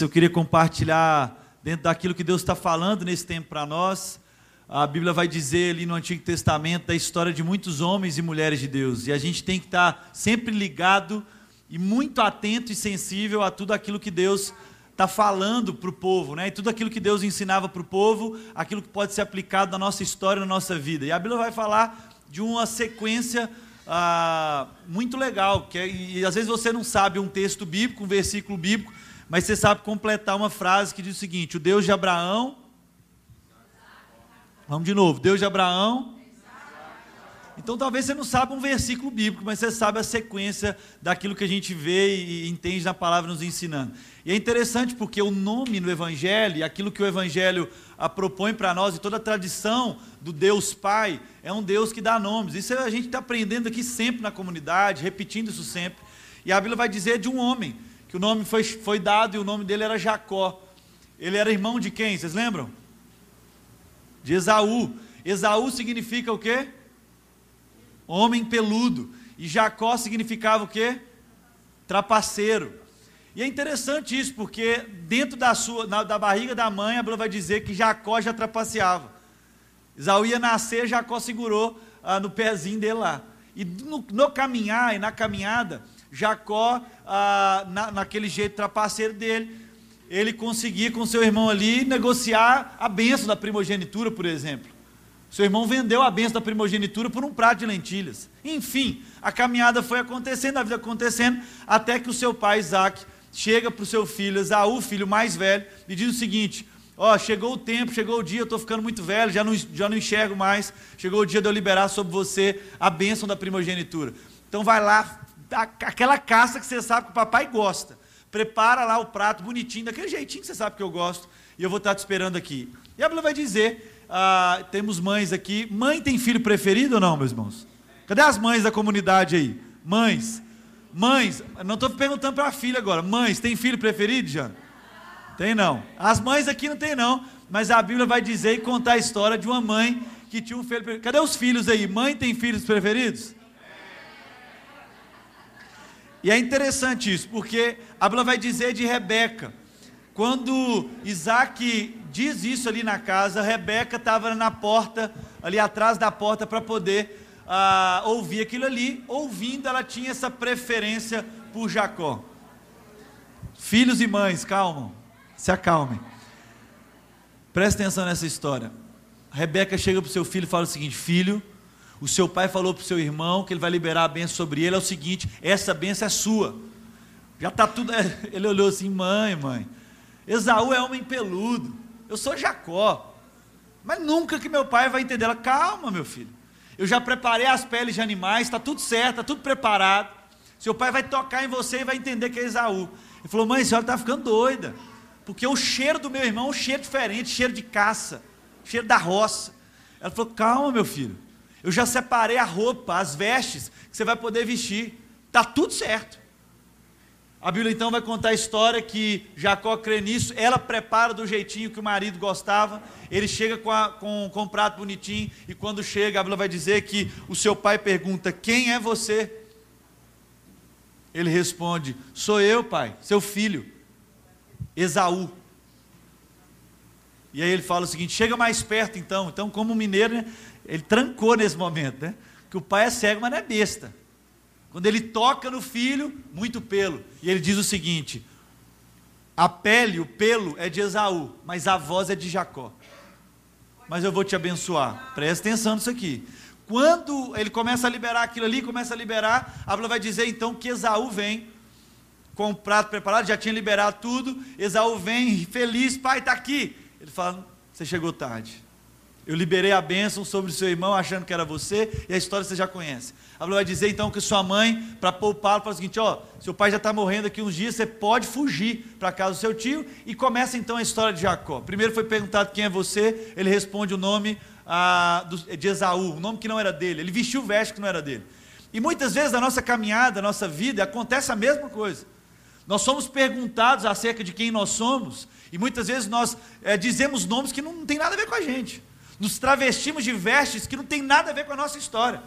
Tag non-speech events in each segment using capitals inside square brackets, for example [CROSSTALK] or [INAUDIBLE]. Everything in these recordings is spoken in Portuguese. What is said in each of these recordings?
Eu queria compartilhar dentro daquilo que Deus está falando nesse tempo para nós. A Bíblia vai dizer ali no Antigo Testamento da história de muitos homens e mulheres de Deus. E a gente tem que estar sempre ligado e muito atento e sensível a tudo aquilo que Deus está falando para o povo, né? E tudo aquilo que Deus ensinava para o povo, aquilo que pode ser aplicado na nossa história, na nossa vida. E a Bíblia vai falar de uma sequência ah, muito legal, que é, e às vezes você não sabe um texto bíblico, um versículo bíblico, mas você sabe completar uma frase que diz o seguinte: o Deus de Abraão. Vamos de novo, Deus de Abraão. Então talvez você não saiba um versículo bíblico, mas você sabe a sequência daquilo que a gente vê e entende na palavra nos ensinando. E é interessante porque o nome no Evangelho, aquilo que o Evangelho a, propõe para nós, e toda a tradição do Deus Pai, é um Deus que dá nomes. Isso a gente está aprendendo aqui sempre na comunidade, repetindo isso sempre. E a Bíblia vai dizer de um homem que o nome foi, foi dado e o nome dele era Jacó. Ele era irmão de quem? Vocês lembram? De Esaú. Esaú significa o quê? Homem peludo. E Jacó significava o quê? Trapaceiro. E é interessante isso, porque dentro da, sua, na, da barriga da mãe, a Bíblia vai dizer que Jacó já trapaceava. Esaú ia nascer, Jacó segurou ah, no pezinho dele lá. E no, no caminhar e na caminhada, Jacó, ah, na, naquele jeito trapaceiro dele, ele conseguia com seu irmão ali negociar a benção da primogenitura, por exemplo. Seu irmão vendeu a benção da primogenitura por um prato de lentilhas. Enfim, a caminhada foi acontecendo, a vida acontecendo, até que o seu pai Isaac chega para o seu filho, Esaú, filho mais velho, e diz o seguinte: Ó, oh, chegou o tempo, chegou o dia, eu estou ficando muito velho, já não, já não enxergo mais. Chegou o dia de eu liberar sobre você a bênção da primogenitura. Então vai lá, aquela caça que você sabe que o papai gosta. Prepara lá o prato bonitinho, daquele jeitinho que você sabe que eu gosto, e eu vou estar te esperando aqui. E a Bíblia vai dizer: ah, temos mães aqui. Mãe tem filho preferido ou não, meus irmãos? Cadê as mães da comunidade aí? Mães. Mães, não estou perguntando para a filha agora. Mães, tem filho preferido, Jana? Tem não. As mães aqui não tem não, mas a Bíblia vai dizer e contar a história de uma mãe que tinha um filho preferido. Cadê os filhos aí? Mãe tem filhos preferidos? E é interessante isso, porque a Bíblia vai dizer de Rebeca. Quando Isaac diz isso ali na casa, Rebeca estava na porta, ali atrás da porta, para poder uh, ouvir aquilo ali. Ouvindo, ela tinha essa preferência por Jacó. Filhos e mães, calmam, se acalmem. Presta atenção nessa história. Rebeca chega para o seu filho e fala o seguinte: Filho, o seu pai falou para o seu irmão que ele vai liberar a benção sobre ele. É o seguinte: essa benção é sua. Já está tudo. [LAUGHS] Ele olhou assim: mãe, mãe. Esaú é homem peludo. Eu sou Jacó. Mas nunca que meu pai vai entender. Ela, calma, meu filho. Eu já preparei as peles de animais, está tudo certo, está tudo preparado. Seu pai vai tocar em você e vai entender que é Esaú. Ele falou: mãe, a senhora está ficando doida. Porque o cheiro do meu irmão é um cheiro diferente cheiro de caça, cheiro da roça. Ela falou: calma, meu filho. Eu já separei a roupa, as vestes que você vai poder vestir. Está tudo certo. A Bíblia então vai contar a história que Jacó crê nisso, ela prepara do jeitinho que o marido gostava, ele chega com, a, com, com um prato bonitinho, e quando chega, a Bíblia vai dizer que o seu pai pergunta: Quem é você? Ele responde: Sou eu, pai, seu filho, Esaú. E aí ele fala o seguinte: Chega mais perto então. Então, como mineiro, né, ele trancou nesse momento, né? Que o pai é cego, mas não é besta. Quando ele toca no filho, muito pelo. E ele diz o seguinte: a pele, o pelo é de Esaú, mas a voz é de Jacó. Mas eu vou te abençoar. Presta atenção nisso aqui. Quando ele começa a liberar aquilo ali, começa a liberar, a Bíblia vai dizer então que Esaú vem com o prato preparado, já tinha liberado tudo. Esaú vem feliz, pai, está aqui. Ele fala: Você chegou tarde. Eu liberei a bênção sobre o seu irmão, achando que era você, e a história você já conhece. A Bíblia vai dizer então que sua mãe, para poupá-lo, fala o seguinte: ó, seu pai já está morrendo aqui uns dias, você pode fugir para casa do seu tio, e começa então a história de Jacó. Primeiro foi perguntado quem é você, ele responde o nome ah, de Esaú, o nome que não era dele, ele vestiu o veste que não era dele. E muitas vezes na nossa caminhada, na nossa vida, acontece a mesma coisa. Nós somos perguntados acerca de quem nós somos, e muitas vezes nós é, dizemos nomes que não, não tem nada a ver com a gente nos travestimos de vestes que não tem nada a ver com a nossa história,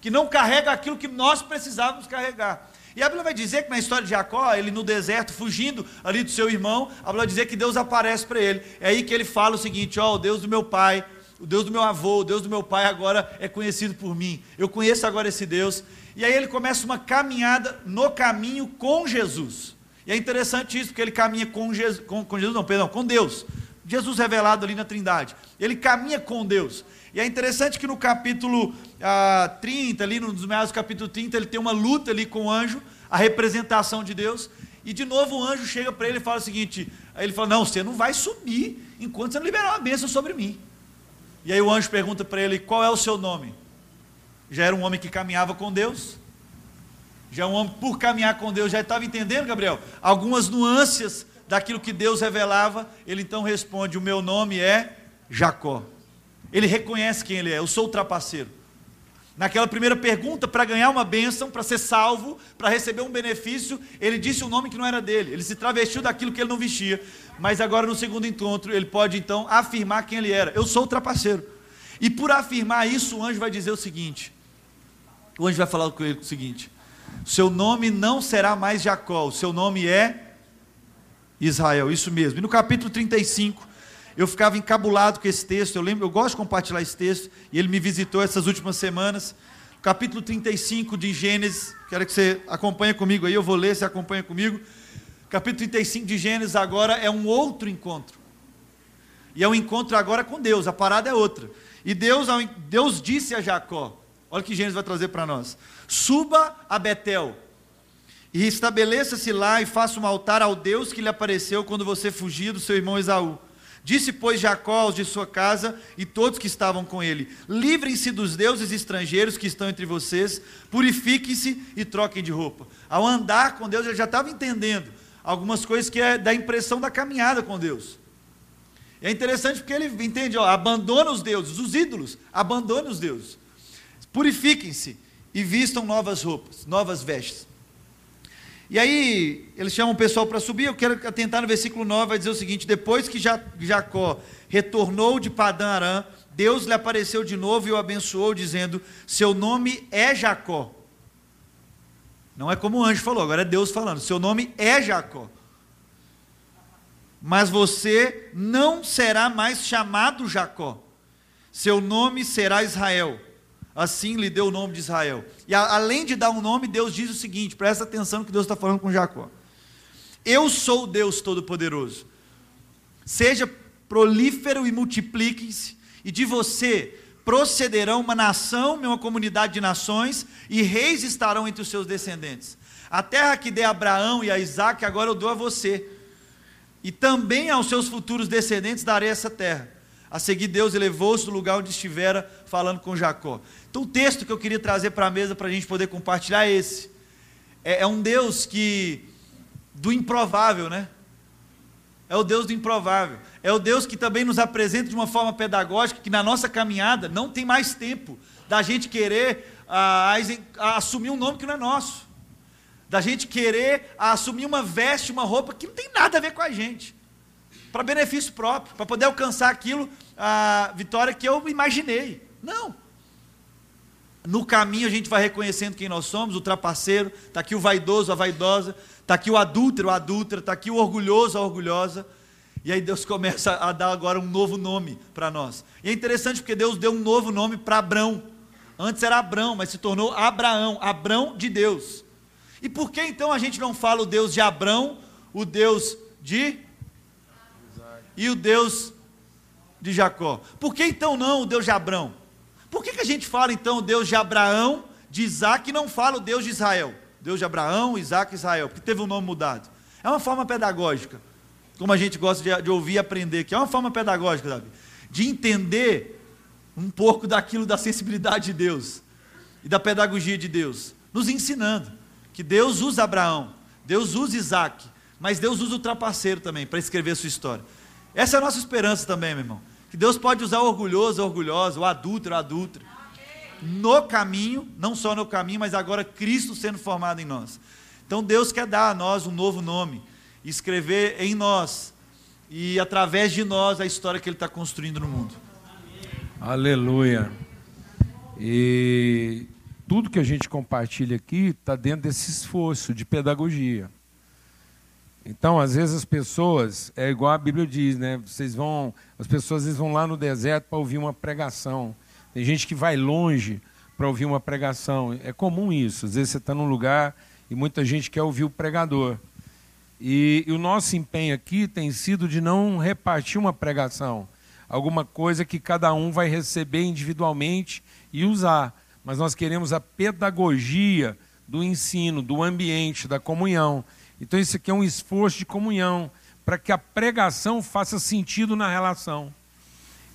que não carrega aquilo que nós precisávamos carregar. E a Bíblia vai dizer que na história de Jacó, ele no deserto, fugindo ali do seu irmão, a Bíblia vai dizer que Deus aparece para ele. É aí que ele fala o seguinte: Ó, oh, o Deus do meu pai, o Deus do meu avô, o Deus do meu pai agora é conhecido por mim. Eu conheço agora esse Deus. E aí ele começa uma caminhada no caminho com Jesus. E é interessante isso, porque ele caminha com Jesus, com, com Jesus, não, perdão, com Deus. Jesus revelado ali na Trindade. Ele caminha com Deus. E é interessante que no capítulo ah, 30, ali nos meados do capítulo 30, ele tem uma luta ali com o anjo, a representação de Deus. E de novo o anjo chega para ele e fala o seguinte: ele fala, não, você não vai subir enquanto você não liberar uma bênção sobre mim. E aí o anjo pergunta para ele: qual é o seu nome? Já era um homem que caminhava com Deus. Já um homem, por caminhar com Deus, já estava entendendo, Gabriel, algumas nuances daquilo que Deus revelava. Ele então responde: O meu nome é Jacó. Ele reconhece quem ele é, eu sou o trapaceiro. Naquela primeira pergunta, para ganhar uma bênção, para ser salvo, para receber um benefício, ele disse um nome que não era dele. Ele se travestiu daquilo que ele não vestia. Mas agora, no segundo encontro, ele pode então afirmar quem ele era: Eu sou o trapaceiro. E por afirmar isso, o anjo vai dizer o seguinte: O anjo vai falar com ele o seguinte: Seu nome não será mais Jacó, o seu nome é Israel. Isso mesmo. E no capítulo 35, eu ficava encabulado com esse texto. Eu lembro, eu gosto de compartilhar esse texto, e ele me visitou essas últimas semanas. Capítulo 35 de Gênesis, quero que você acompanhe comigo aí, eu vou ler, você acompanha comigo. Capítulo 35 de Gênesis agora é um outro encontro. E é um encontro agora com Deus, a parada é outra. E Deus, Deus disse a Jacó: olha o que Gênesis vai trazer para nós: suba a Betel e estabeleça-se lá e faça um altar ao Deus que lhe apareceu quando você fugia do seu irmão Esaú. Disse, pois, Jacó aos de sua casa e todos que estavam com ele: Livrem-se dos deuses estrangeiros que estão entre vocês, purifiquem-se e troquem de roupa. Ao andar com Deus, ele já estava entendendo algumas coisas que é da impressão da caminhada com Deus. E é interessante porque ele entende, ó, abandona os deuses, os ídolos, abandone os deuses. Purifiquem-se e vistam novas roupas, novas vestes. E aí, eles chamam o pessoal para subir. Eu quero atentar no versículo 9, vai dizer o seguinte: Depois que Jacó retornou de Padã Arã, Deus lhe apareceu de novo e o abençoou, dizendo: Seu nome é Jacó. Não é como o anjo falou, agora é Deus falando: Seu nome é Jacó. Mas você não será mais chamado Jacó, seu nome será Israel assim lhe deu o nome de Israel. E a, além de dar um nome, Deus diz o seguinte: presta atenção que Deus está falando com Jacó. Eu sou o Deus Todo-Poderoso. Seja prolífero e multipliquem-se, e de você procederão uma nação, uma comunidade de nações, e reis estarão entre os seus descendentes. A terra que dei a Abraão e a Isaac, agora eu dou a você. E também aos seus futuros descendentes darei essa terra. A seguir, Deus elevou-se do lugar onde estivera falando com Jacó. Então, o texto que eu queria trazer para a mesa para a gente poder compartilhar é esse. É, é, um Deus que, do improvável, né? É o Deus do improvável. É o Deus que também nos apresenta de uma forma pedagógica que na nossa caminhada não tem mais tempo da gente querer a, a, a assumir um nome que não é nosso. Da gente querer assumir uma veste, uma roupa que não tem nada a ver com a gente para benefício próprio, para poder alcançar aquilo, a vitória que eu imaginei. Não. No caminho a gente vai reconhecendo quem nós somos, o trapaceiro, está aqui o vaidoso, a vaidosa, está aqui o adúltero, a adúltera, está aqui o orgulhoso, a orgulhosa. E aí Deus [LAUGHS] começa a dar agora um novo nome para nós. E é interessante porque Deus deu um novo nome para Abrão. Antes era Abrão, mas se tornou Abraão, Abrão de Deus. E por que então a gente não fala o Deus de Abrão, o Deus de e o Deus de Jacó. Por que então não o Deus de Abraão? Por que, que a gente fala então o Deus de Abraão, de Isaac e não fala o Deus de Israel? Deus de Abraão, Isaac e Israel, porque teve o um nome mudado. É uma forma pedagógica, como a gente gosta de, de ouvir e aprender, que é uma forma pedagógica, Davi, de entender um pouco daquilo da sensibilidade de Deus e da pedagogia de Deus, nos ensinando que Deus usa Abraão, Deus usa Isaac, mas Deus usa o trapaceiro também para escrever a sua história. Essa é a nossa esperança também, meu irmão. Que Deus pode usar o orgulhoso, orgulhosa, o adúltero, a adúltera. No caminho, não só no caminho, mas agora Cristo sendo formado em nós. Então Deus quer dar a nós um novo nome, escrever em nós e através de nós a história que Ele está construindo no mundo. Aleluia. E tudo que a gente compartilha aqui está dentro desse esforço de pedagogia. Então, às vezes as pessoas, é igual a Bíblia diz, né? Vocês vão, as pessoas às vezes vão lá no deserto para ouvir uma pregação. Tem gente que vai longe para ouvir uma pregação. É comum isso. Às vezes você está num lugar e muita gente quer ouvir o pregador. E, e, o nosso empenho aqui tem sido de não repartir uma pregação, alguma coisa que cada um vai receber individualmente e usar. Mas nós queremos a pedagogia do ensino, do ambiente, da comunhão. Então, isso aqui é um esforço de comunhão, para que a pregação faça sentido na relação.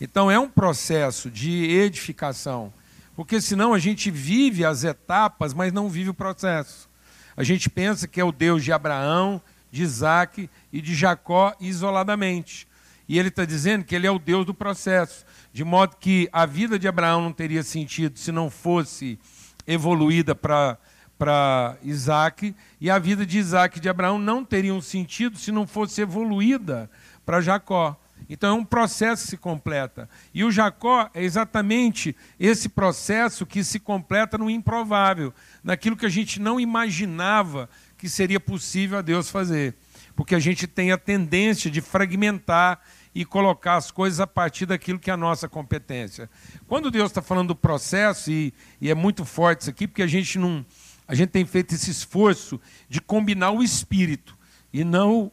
Então, é um processo de edificação, porque senão a gente vive as etapas, mas não vive o processo. A gente pensa que é o Deus de Abraão, de Isaac e de Jacó isoladamente. E ele está dizendo que ele é o Deus do processo, de modo que a vida de Abraão não teria sentido se não fosse evoluída para para Isaac, e a vida de Isaac e de Abraão não teria um sentido se não fosse evoluída para Jacó. Então é um processo que se completa. E o Jacó é exatamente esse processo que se completa no improvável, naquilo que a gente não imaginava que seria possível a Deus fazer. Porque a gente tem a tendência de fragmentar e colocar as coisas a partir daquilo que é a nossa competência. Quando Deus está falando do processo, e, e é muito forte isso aqui, porque a gente não. A gente tem feito esse esforço de combinar o espírito e não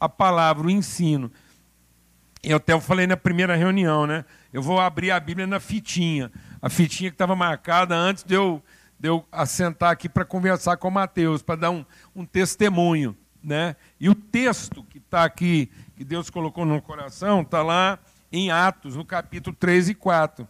a palavra, o ensino. Eu até falei na primeira reunião, né? Eu vou abrir a Bíblia na fitinha. A fitinha que estava marcada antes de eu de eu assentar aqui para conversar com Mateus, para dar um, um testemunho. Né? E o texto que está aqui, que Deus colocou no coração, está lá em Atos, no capítulo 3 e 4.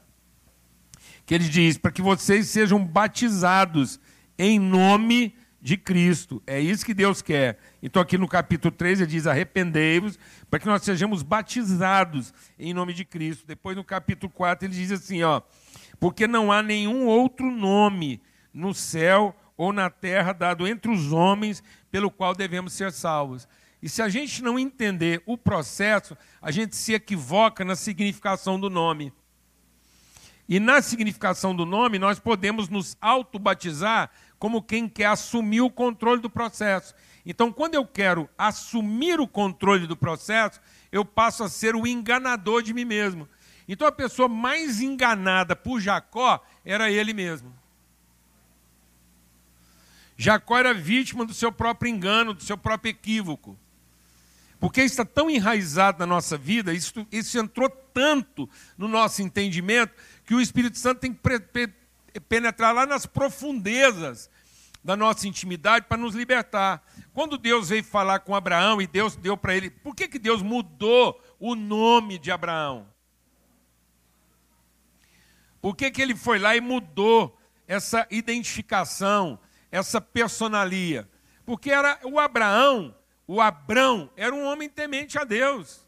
Que ele diz: para que vocês sejam batizados em nome de Cristo. É isso que Deus quer. Então, aqui no capítulo 3, ele diz: arrependei-vos, para que nós sejamos batizados em nome de Cristo. Depois, no capítulo 4, ele diz assim: ó, porque não há nenhum outro nome no céu ou na terra dado entre os homens pelo qual devemos ser salvos. E se a gente não entender o processo, a gente se equivoca na significação do nome. E na significação do nome, nós podemos nos autobatizar como quem quer assumir o controle do processo. Então, quando eu quero assumir o controle do processo, eu passo a ser o enganador de mim mesmo. Então, a pessoa mais enganada por Jacó era ele mesmo. Jacó era vítima do seu próprio engano, do seu próprio equívoco. Porque isso está tão enraizado na nossa vida, isso, isso entrou tanto no nosso entendimento, que o Espírito Santo tem que penetrar lá nas profundezas da nossa intimidade para nos libertar. Quando Deus veio falar com Abraão e Deus deu para ele, por que, que Deus mudou o nome de Abraão? Por que, que ele foi lá e mudou essa identificação, essa personalia? Porque era o Abraão, o Abrão, era um homem temente a Deus.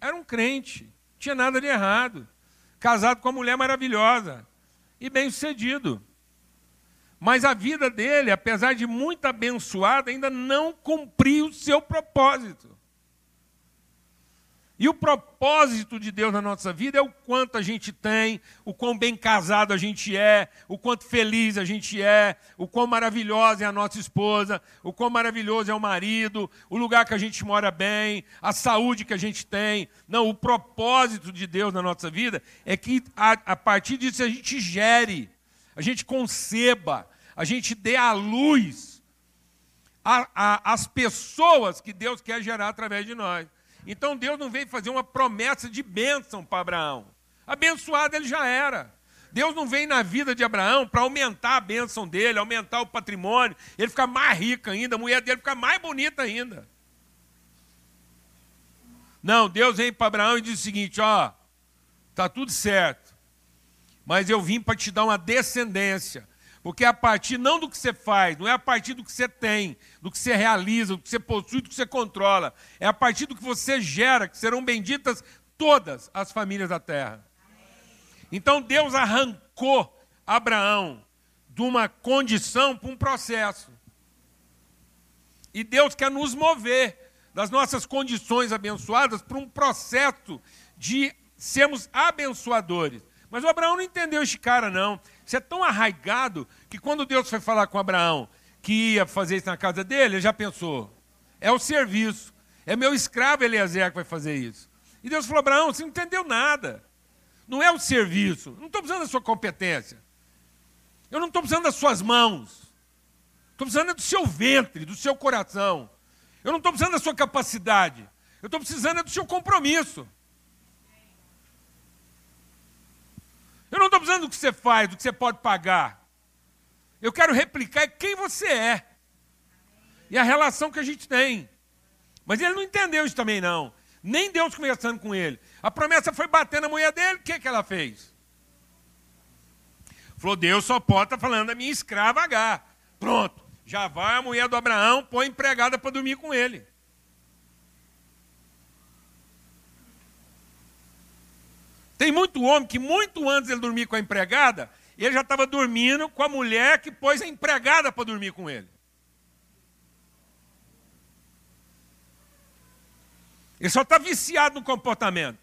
Era um crente, tinha nada de errado. Casado com uma mulher maravilhosa e bem-sucedido. Mas a vida dele, apesar de muito abençoada, ainda não cumpriu o seu propósito. E o propósito de Deus na nossa vida é o quanto a gente tem, o quão bem casado a gente é, o quanto feliz a gente é, o quão maravilhosa é a nossa esposa, o quão maravilhoso é o marido, o lugar que a gente mora bem, a saúde que a gente tem. Não, o propósito de Deus na nossa vida é que a, a partir disso a gente gere, a gente conceba, a gente dê à luz a, a, as pessoas que Deus quer gerar através de nós. Então Deus não veio fazer uma promessa de bênção para Abraão. Abençoado ele já era. Deus não vem na vida de Abraão para aumentar a bênção dele, aumentar o patrimônio, ele ficar mais rico ainda, a mulher dele ficar mais bonita ainda. Não, Deus vem para Abraão e diz o seguinte: ó, tá tudo certo, mas eu vim para te dar uma descendência. Porque é a partir não do que você faz, não é a partir do que você tem, do que você realiza, do que você possui, do que você controla. É a partir do que você gera que serão benditas todas as famílias da terra. Então Deus arrancou Abraão de uma condição para um processo. E Deus quer nos mover das nossas condições abençoadas para um processo de sermos abençoadores. Mas o Abraão não entendeu este cara, não. Isso é tão arraigado que quando Deus foi falar com Abraão que ia fazer isso na casa dele, ele já pensou: é o serviço, é meu escravo Eliezer que vai fazer isso. E Deus falou: Abraão, você não entendeu nada. Não é o serviço, não estou precisando da sua competência. Eu não estou precisando das suas mãos. Estou precisando do seu ventre, do seu coração. Eu não estou precisando da sua capacidade. Eu estou precisando do seu compromisso. Eu não estou precisando do que você faz, do que você pode pagar. Eu quero replicar quem você é. E a relação que a gente tem. Mas ele não entendeu isso também, não. Nem Deus conversando com ele. A promessa foi bater na mulher dele, o que, que ela fez? Falou, Deus só pode estar tá falando da minha escrava H. Pronto. Já vai a mulher do Abraão, põe empregada para dormir com ele. Tem muito homem que, muito antes ele dormir com a empregada, ele já estava dormindo com a mulher que pôs a empregada para dormir com ele. Ele só está viciado no comportamento.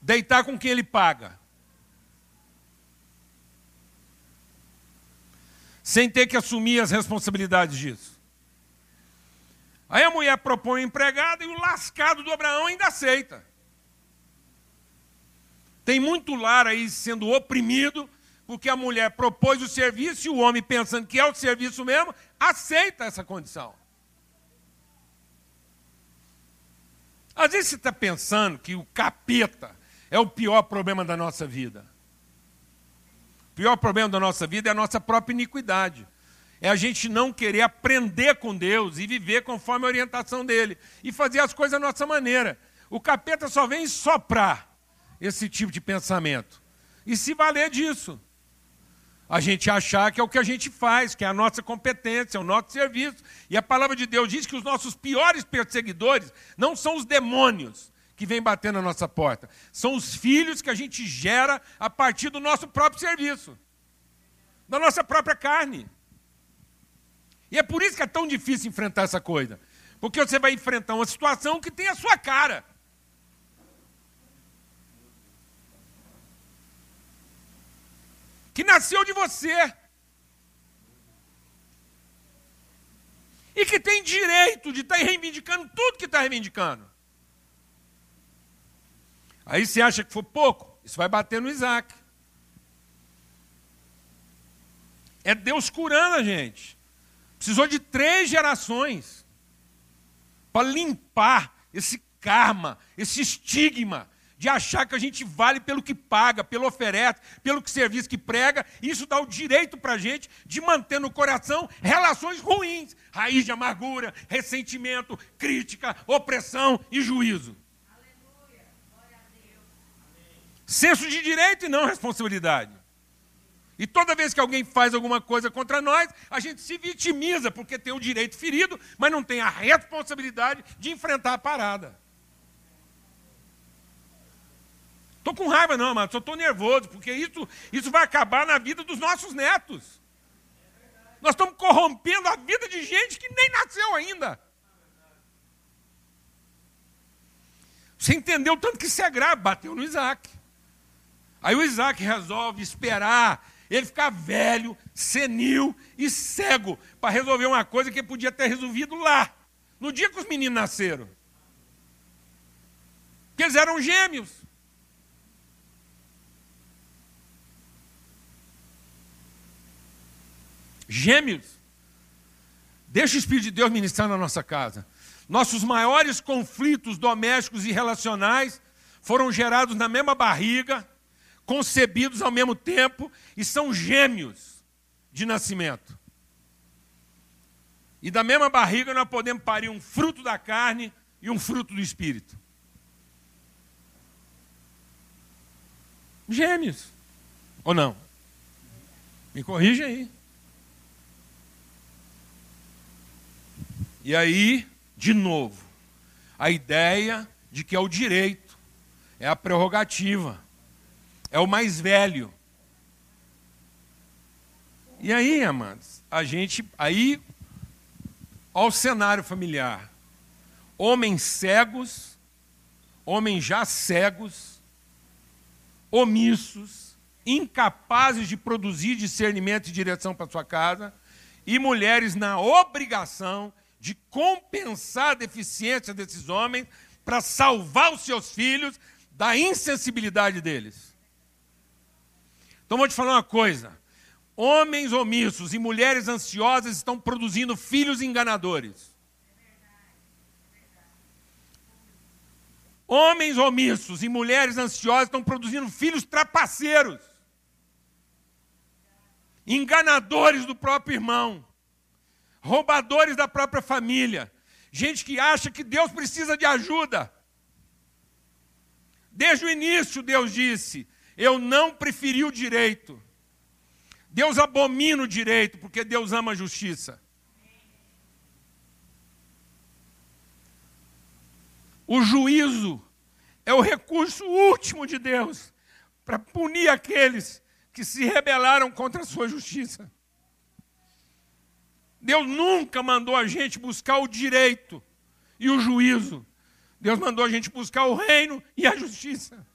Deitar com quem ele paga. Sem ter que assumir as responsabilidades disso. Aí a mulher propõe o empregado e o lascado do Abraão ainda aceita. Tem muito lar aí sendo oprimido, porque a mulher propôs o serviço e o homem, pensando que é o serviço mesmo, aceita essa condição. Às vezes você está pensando que o capeta é o pior problema da nossa vida. O pior problema da nossa vida é a nossa própria iniquidade. É a gente não querer aprender com Deus e viver conforme a orientação dele. E fazer as coisas da nossa maneira. O capeta só vem soprar esse tipo de pensamento. E se valer disso. A gente achar que é o que a gente faz, que é a nossa competência, é o nosso serviço. E a palavra de Deus diz que os nossos piores perseguidores não são os demônios que vêm bater na nossa porta, são os filhos que a gente gera a partir do nosso próprio serviço, da nossa própria carne. E é por isso que é tão difícil enfrentar essa coisa. Porque você vai enfrentar uma situação que tem a sua cara. Que nasceu de você. E que tem direito de estar tá reivindicando tudo que está reivindicando. Aí você acha que foi pouco? Isso vai bater no Isaac. É Deus curando a gente. Precisou de três gerações para limpar esse karma, esse estigma de achar que a gente vale pelo que paga, pelo oferece, pelo que serviço que prega. Isso dá o direito para a gente de manter no coração relações ruins, raiz de amargura, ressentimento, crítica, opressão e juízo. Senso de direito e não responsabilidade. E toda vez que alguém faz alguma coisa contra nós, a gente se vitimiza porque tem o direito ferido, mas não tem a responsabilidade de enfrentar a parada. Estou com raiva, não, mas só estou nervoso, porque isso, isso vai acabar na vida dos nossos netos. Nós estamos corrompendo a vida de gente que nem nasceu ainda. Você entendeu tanto que isso é grave, bateu no Isaac. Aí o Isaac resolve esperar ele ficar velho, senil e cego para resolver uma coisa que ele podia ter resolvido lá, no dia que os meninos nasceram. Porque eles eram gêmeos. Gêmeos. Deixa o Espírito de Deus ministrar na nossa casa. Nossos maiores conflitos domésticos e relacionais foram gerados na mesma barriga, concebidos ao mesmo tempo e são gêmeos de nascimento. E da mesma barriga nós podemos parir um fruto da carne e um fruto do espírito. Gêmeos. Ou não? Me corrija aí. E aí, de novo, a ideia de que é o direito, é a prerrogativa, é o mais velho. E aí, amados, a gente, aí, ao cenário familiar, homens cegos, homens já cegos, omissos, incapazes de produzir discernimento e direção para sua casa, e mulheres na obrigação de compensar a deficiência desses homens para salvar os seus filhos da insensibilidade deles. Então vou te falar uma coisa: homens omissos e mulheres ansiosas estão produzindo filhos enganadores. Homens omissos e mulheres ansiosas estão produzindo filhos trapaceiros, enganadores do próprio irmão, roubadores da própria família, gente que acha que Deus precisa de ajuda. Desde o início, Deus disse: Eu não preferi o direito. Deus abomina o direito, porque Deus ama a justiça. O juízo é o recurso último de Deus para punir aqueles que se rebelaram contra a sua justiça. Deus nunca mandou a gente buscar o direito e o juízo. Deus mandou a gente buscar o reino e a justiça.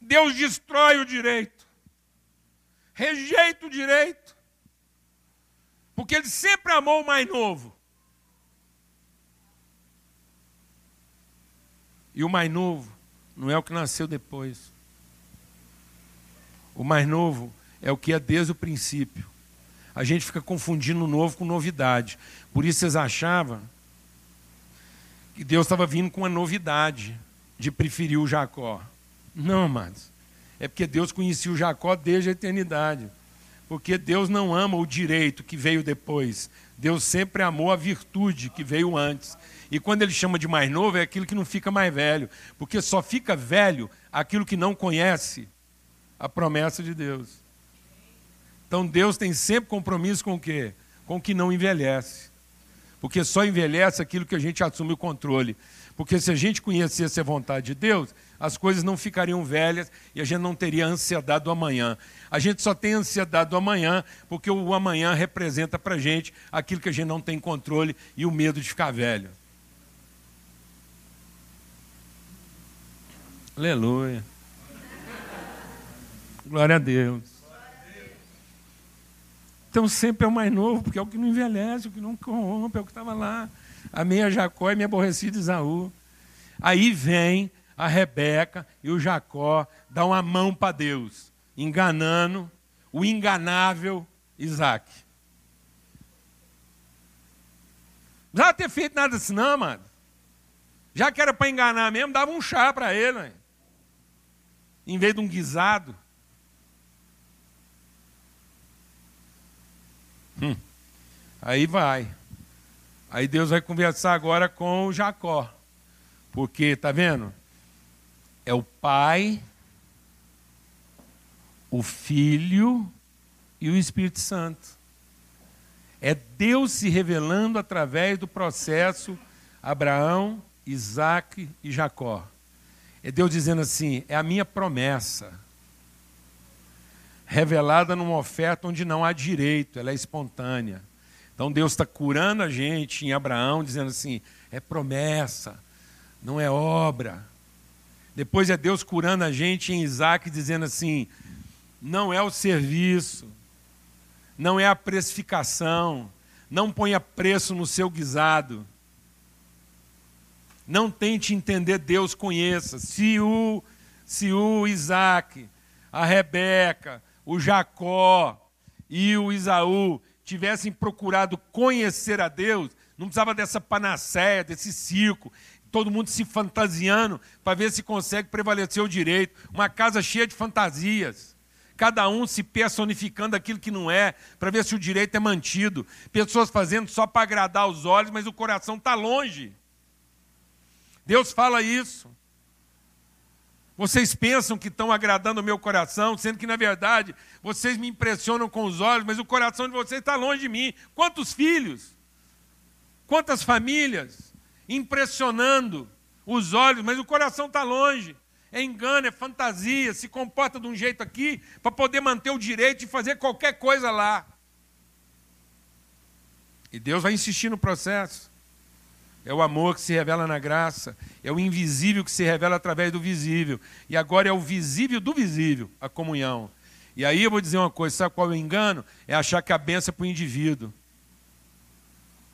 Deus destrói o direito, rejeita o direito, porque Ele sempre amou o mais novo. E o mais novo não é o que nasceu depois. O mais novo é o que é desde o princípio. A gente fica confundindo novo com novidade. Por isso vocês achavam que Deus estava vindo com uma novidade de preferir o Jacó. Não, amados. É porque Deus conhecia o Jacó desde a eternidade. Porque Deus não ama o direito que veio depois. Deus sempre amou a virtude que veio antes. E quando ele chama de mais novo, é aquilo que não fica mais velho. Porque só fica velho aquilo que não conhece a promessa de Deus. Então Deus tem sempre compromisso com o quê? Com o que não envelhece. Porque só envelhece aquilo que a gente assume o controle. Porque se a gente conhecesse a vontade de Deus, as coisas não ficariam velhas e a gente não teria ansiedade do amanhã. A gente só tem ansiedade do amanhã porque o amanhã representa para a gente aquilo que a gente não tem controle e o medo de ficar velho. Aleluia. Glória a Deus. Então sempre é o mais novo, porque é o que não envelhece, o que não corrompe, é o que estava lá. A Jacó e me aborreci de Isaú. Aí vem a Rebeca e o Jacó dão uma mão para Deus, enganando o enganável Isaac. Não precisava ter feito nada assim, não, mano. Já que era para enganar mesmo, dava um chá para ele. Né? em vez de um guisado. Hum. Aí vai. Aí Deus vai conversar agora com Jacó. Porque, tá vendo? É o pai, o filho e o Espírito Santo. É Deus se revelando através do processo Abraão, Isaac e Jacó. É Deus dizendo assim: é a minha promessa, revelada numa oferta onde não há direito, ela é espontânea. Então Deus está curando a gente em Abraão, dizendo assim: é promessa, não é obra. Depois é Deus curando a gente em Isaac, dizendo assim: não é o serviço, não é a precificação, não ponha preço no seu guisado. Não tente entender Deus, conheça. Se o, se o Isaac, a Rebeca, o Jacó e o Isaú tivessem procurado conhecer a Deus, não precisava dessa panaceia, desse circo, todo mundo se fantasiando para ver se consegue prevalecer o direito. Uma casa cheia de fantasias. Cada um se personificando aquilo que não é, para ver se o direito é mantido. Pessoas fazendo só para agradar os olhos, mas o coração está longe. Deus fala isso. Vocês pensam que estão agradando o meu coração, sendo que, na verdade, vocês me impressionam com os olhos, mas o coração de vocês está longe de mim. Quantos filhos? Quantas famílias? Impressionando os olhos, mas o coração está longe. É engano, é fantasia, se comporta de um jeito aqui para poder manter o direito de fazer qualquer coisa lá. E Deus vai insistir no processo. É o amor que se revela na graça. É o invisível que se revela através do visível. E agora é o visível do visível, a comunhão. E aí eu vou dizer uma coisa: sabe qual é o engano? É achar que a benção é para o indivíduo.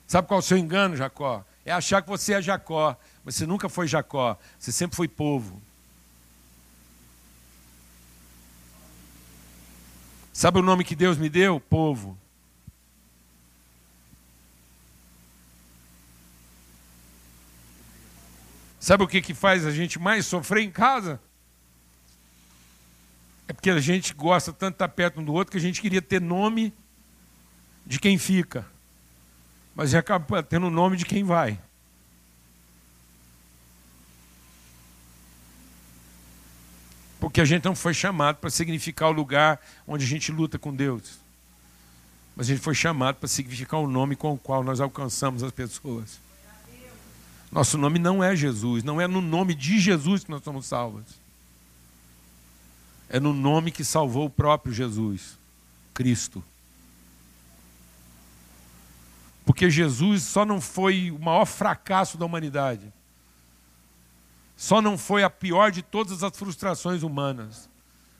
Sabe qual é o seu engano, Jacó? É achar que você é Jacó. Você nunca foi Jacó. Você sempre foi povo. Sabe o nome que Deus me deu? Povo. Sabe o que, que faz a gente mais sofrer em casa? É porque a gente gosta tanto de estar perto um do outro que a gente queria ter nome de quem fica. Mas já acaba tendo o nome de quem vai. Porque a gente não foi chamado para significar o lugar onde a gente luta com Deus. Mas a gente foi chamado para significar o nome com o qual nós alcançamos as pessoas. Nosso nome não é Jesus, não é no nome de Jesus que nós somos salvos. É no nome que salvou o próprio Jesus, Cristo. Porque Jesus só não foi o maior fracasso da humanidade. Só não foi a pior de todas as frustrações humanas.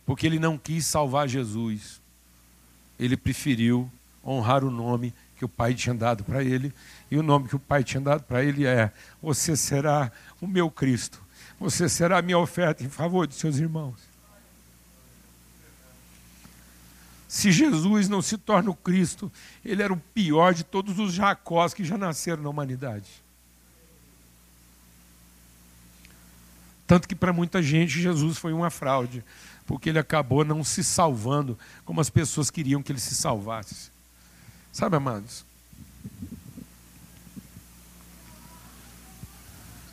Porque ele não quis salvar Jesus. Ele preferiu honrar o nome que o Pai tinha dado para ele. E o nome que o Pai tinha dado para ele é: Você será o meu Cristo. Você será a minha oferta em favor de seus irmãos. Se Jesus não se torna o Cristo, ele era o pior de todos os Jacós que já nasceram na humanidade. Tanto que para muita gente Jesus foi uma fraude, porque ele acabou não se salvando como as pessoas queriam que ele se salvasse. Sabe, amados?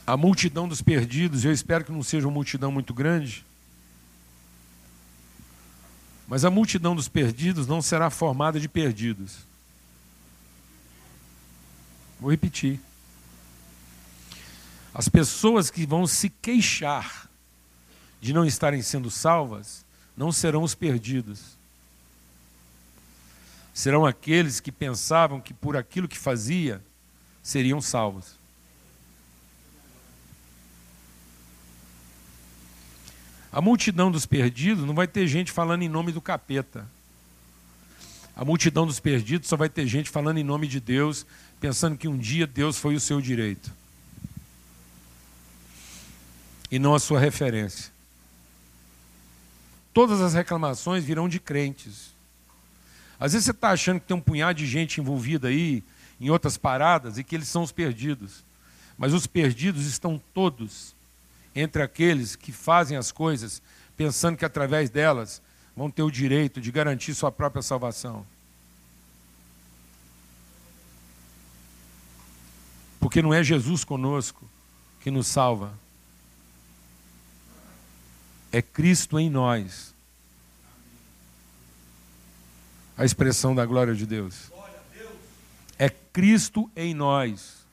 A multidão dos perdidos, eu espero que não seja uma multidão muito grande, mas a multidão dos perdidos não será formada de perdidos. Vou repetir. As pessoas que vão se queixar de não estarem sendo salvas não serão os perdidos serão aqueles que pensavam que por aquilo que fazia seriam salvos. A multidão dos perdidos não vai ter gente falando em nome do capeta. A multidão dos perdidos só vai ter gente falando em nome de Deus, pensando que um dia Deus foi o seu direito. E não a sua referência. Todas as reclamações virão de crentes. Às vezes você está achando que tem um punhado de gente envolvida aí em outras paradas e que eles são os perdidos. Mas os perdidos estão todos entre aqueles que fazem as coisas pensando que através delas vão ter o direito de garantir sua própria salvação. Porque não é Jesus conosco que nos salva, é Cristo em nós a expressão da glória de Deus. É Cristo em nós.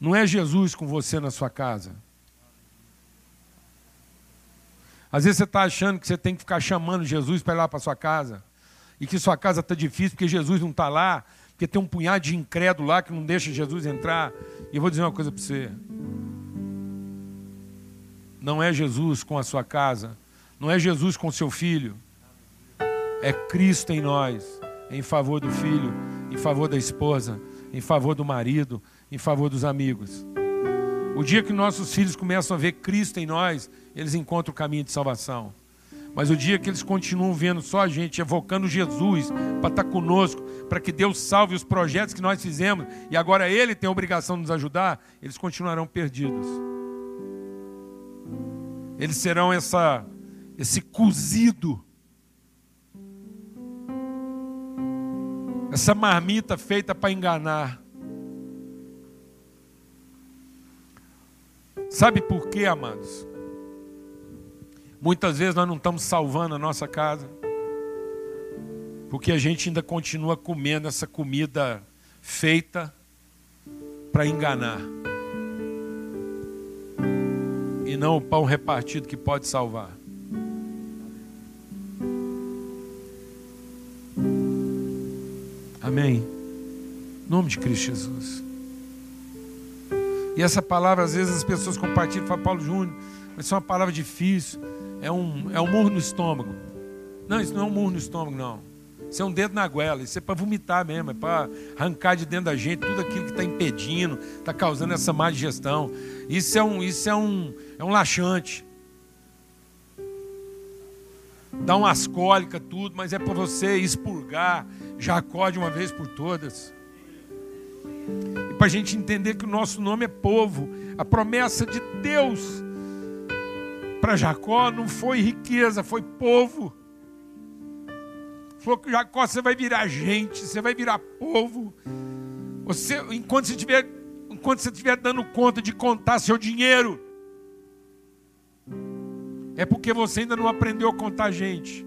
Não é Jesus com você na sua casa. Às vezes você está achando que você tem que ficar chamando Jesus para ir lá para sua casa. E que sua casa está difícil porque Jesus não está lá. Porque tem um punhado de incrédulo lá que não deixa Jesus entrar. E eu vou dizer uma coisa para você. Não é Jesus com a sua casa. Não é Jesus com o seu filho é Cristo em nós, em favor do filho, em favor da esposa, em favor do marido, em favor dos amigos. O dia que nossos filhos começam a ver Cristo em nós, eles encontram o caminho de salvação. Mas o dia que eles continuam vendo só a gente, evocando Jesus para estar conosco, para que Deus salve os projetos que nós fizemos e agora Ele tem a obrigação de nos ajudar, eles continuarão perdidos. Eles serão essa, esse cozido Essa marmita feita para enganar. Sabe por quê, amados? Muitas vezes nós não estamos salvando a nossa casa, porque a gente ainda continua comendo essa comida feita para enganar, e não o pão repartido que pode salvar. Amém. Em nome de Cristo Jesus. E essa palavra, às vezes as pessoas compartilham e falam, Paulo Júnior, mas isso é uma palavra difícil, é um, é um murro no estômago. Não, isso não é um murro no estômago, não. Isso é um dedo na goela, isso é para vomitar mesmo, é para arrancar de dentro da gente tudo aquilo que está impedindo, está causando essa má digestão. Isso é um, isso é um, é um laxante. Dá uma ascólica, tudo, mas é para você expurgar Jacó de uma vez por todas. E para a gente entender que o nosso nome é povo, a promessa de Deus para Jacó não foi riqueza, foi povo. Falou que Jacó você vai virar gente, você vai virar povo. Você, enquanto você estiver, enquanto você estiver dando conta de contar seu dinheiro, é porque você ainda não aprendeu a contar gente.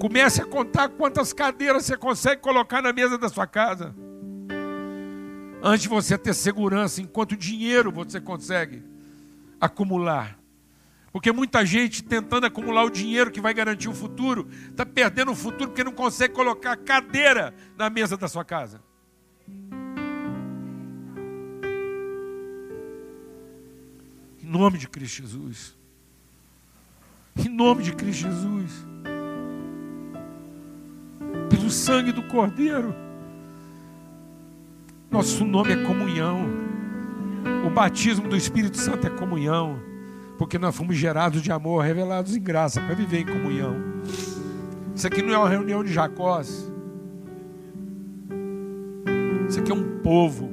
Comece a contar quantas cadeiras você consegue colocar na mesa da sua casa. Antes de você ter segurança, enquanto dinheiro você consegue acumular. Porque muita gente tentando acumular o dinheiro que vai garantir o futuro, está perdendo o futuro porque não consegue colocar cadeira na mesa da sua casa. Em nome de Cristo Jesus. Em nome de Cristo Jesus pelo sangue do Cordeiro. Nosso nome é comunhão. O batismo do Espírito Santo é comunhão. Porque nós fomos gerados de amor, revelados em graça, para viver em comunhão. Isso aqui não é uma reunião de Jacós. Isso aqui é um povo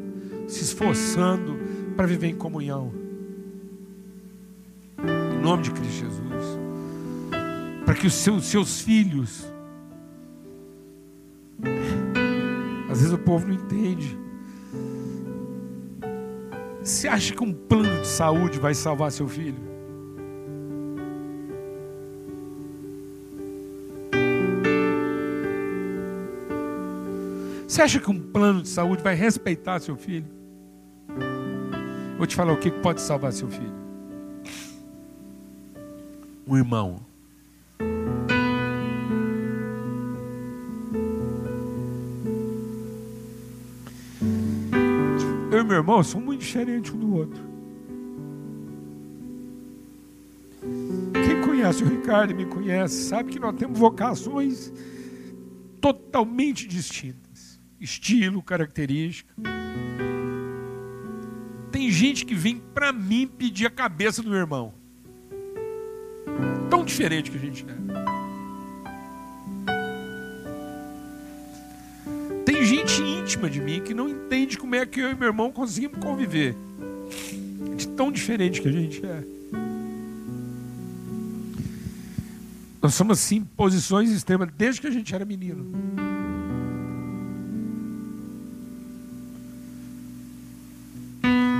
se esforçando para viver em comunhão. Em nome de Cristo Jesus. Para que os seus, seus filhos Às vezes o povo não entende. Você acha que um plano de saúde vai salvar seu filho? Você acha que um plano de saúde vai respeitar seu filho? Vou te falar o que pode salvar seu filho. Um irmão meu irmão somos muito diferentes um do outro. Quem conhece o Ricardo e me conhece sabe que nós temos vocações totalmente distintas, estilo, característica. Tem gente que vem para mim pedir a cabeça do meu irmão. Tão diferente que a gente é. Tem gente íntima de mim que não entende como é que eu e meu irmão conseguimos conviver. De tão diferente que a gente é. Nós somos assim, posições extremas, desde que a gente era menino.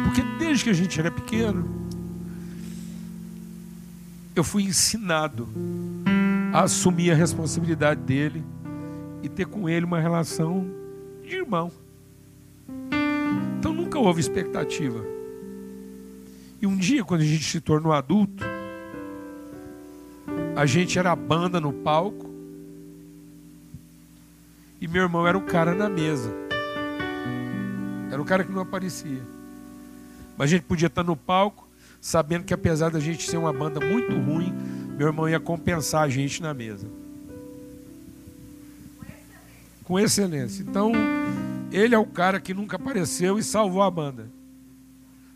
Porque desde que a gente era pequeno, eu fui ensinado a assumir a responsabilidade dele e ter com ele uma relação de irmão. Então nunca houve expectativa. E um dia, quando a gente se tornou adulto, a gente era a banda no palco e meu irmão era o cara na mesa. Era o cara que não aparecia. Mas a gente podia estar no palco, sabendo que apesar da gente ser uma banda muito ruim, meu irmão ia compensar a gente na mesa com excelência. Então, ele é o cara que nunca apareceu e salvou a banda.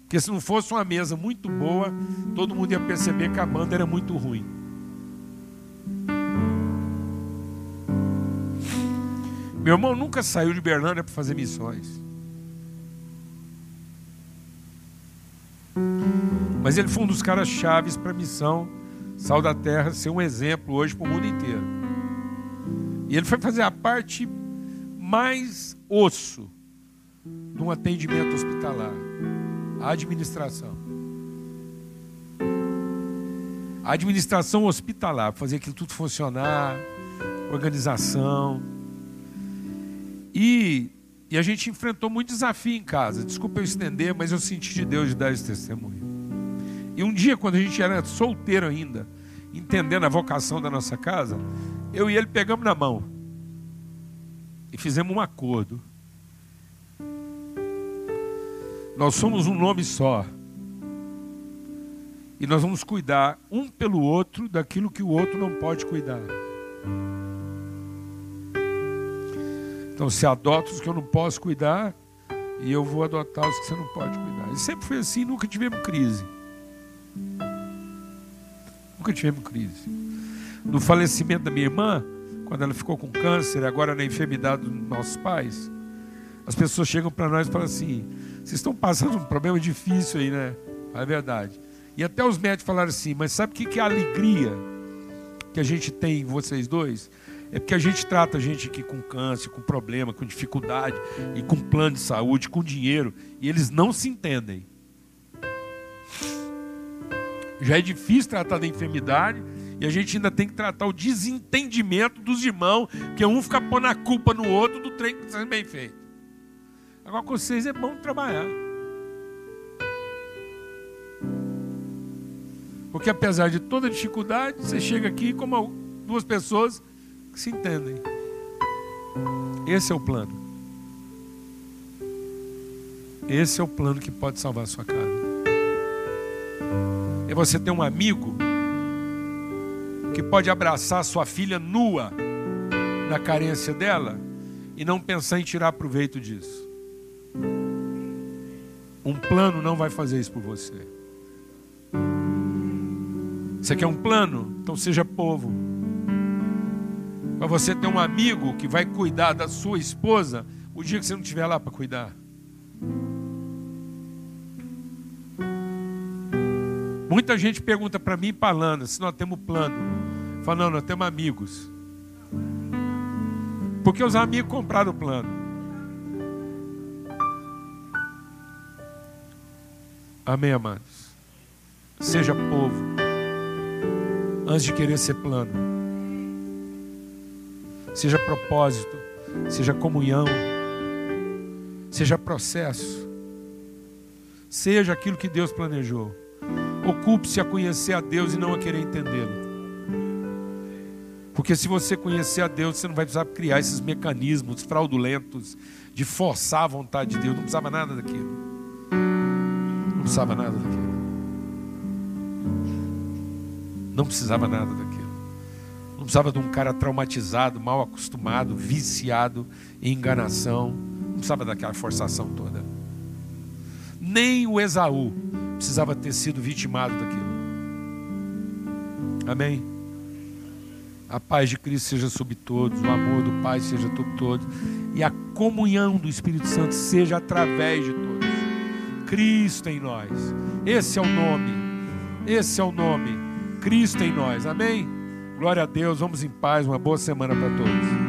Porque se não fosse uma mesa muito boa, todo mundo ia perceber que a banda era muito ruim. Meu irmão nunca saiu de Berlândia para fazer missões. Mas ele foi um dos caras chaves para a missão Sal da Terra ser um exemplo hoje para o mundo inteiro. E ele foi fazer a parte mais osso de um atendimento hospitalar? A administração. A administração hospitalar, fazer aquilo tudo funcionar, organização. E, e a gente enfrentou muito desafio em casa. Desculpa eu estender, mas eu senti de Deus de dar esse testemunho. E um dia, quando a gente era solteiro ainda, entendendo a vocação da nossa casa, Eu e ele pegamos na mão e fizemos um acordo. Nós somos um nome só. E nós vamos cuidar um pelo outro daquilo que o outro não pode cuidar. Então, se adota os que eu não posso cuidar, e eu vou adotar os que você não pode cuidar. E sempre foi assim, nunca tivemos crise. Nunca tivemos crise. No falecimento da minha irmã, quando ela ficou com câncer, agora na enfermidade dos nossos pais, as pessoas chegam para nós e falam assim: vocês estão passando um problema difícil aí, né? É verdade. E até os médicos falaram assim: mas sabe o que é a alegria que a gente tem em vocês dois? É porque a gente trata a gente aqui com câncer, com problema, com dificuldade, e com plano de saúde, com dinheiro, e eles não se entendem. Já é difícil tratar da enfermidade, e a gente ainda tem que tratar o desentendimento dos irmãos, que um fica pondo a culpa no outro do trem que está bem feito. Agora com vocês é bom trabalhar. Porque apesar de toda dificuldade, você chega aqui como duas pessoas que se entendem. Esse é o plano. Esse é o plano que pode salvar a sua casa. É você ter um amigo que pode abraçar sua filha nua na carência dela e não pensar em tirar proveito disso. Um plano não vai fazer isso por você. Você quer um plano? Então seja povo. Para você ter um amigo que vai cuidar da sua esposa o dia que você não estiver lá para cuidar. Muita gente pergunta para mim, Palana, se nós temos plano. Fala, não, nós temos amigos. Porque os amigos compraram o plano. Amém, amados? Seja povo. Antes de querer ser plano seja propósito, seja comunhão, seja processo, seja aquilo que Deus planejou. Ocupe-se a conhecer a Deus e não a querer entendê-lo. Porque se você conhecer a Deus, você não vai precisar criar esses mecanismos fraudulentos de forçar a vontade de Deus. Não precisava nada daquilo. Não precisava nada daquilo. Não precisava nada daquilo. Não precisava de um cara traumatizado, mal acostumado, viciado em enganação. Não precisava daquela forçação toda. Nem o Esaú precisava ter sido vitimado daquilo. Amém? A paz de Cristo seja sobre todos, o amor do Pai seja sobre todos, e a comunhão do Espírito Santo seja através de todos. Cristo em nós. Esse é o nome. Esse é o nome. Cristo em nós. Amém? Glória a Deus, vamos em paz, uma boa semana para todos.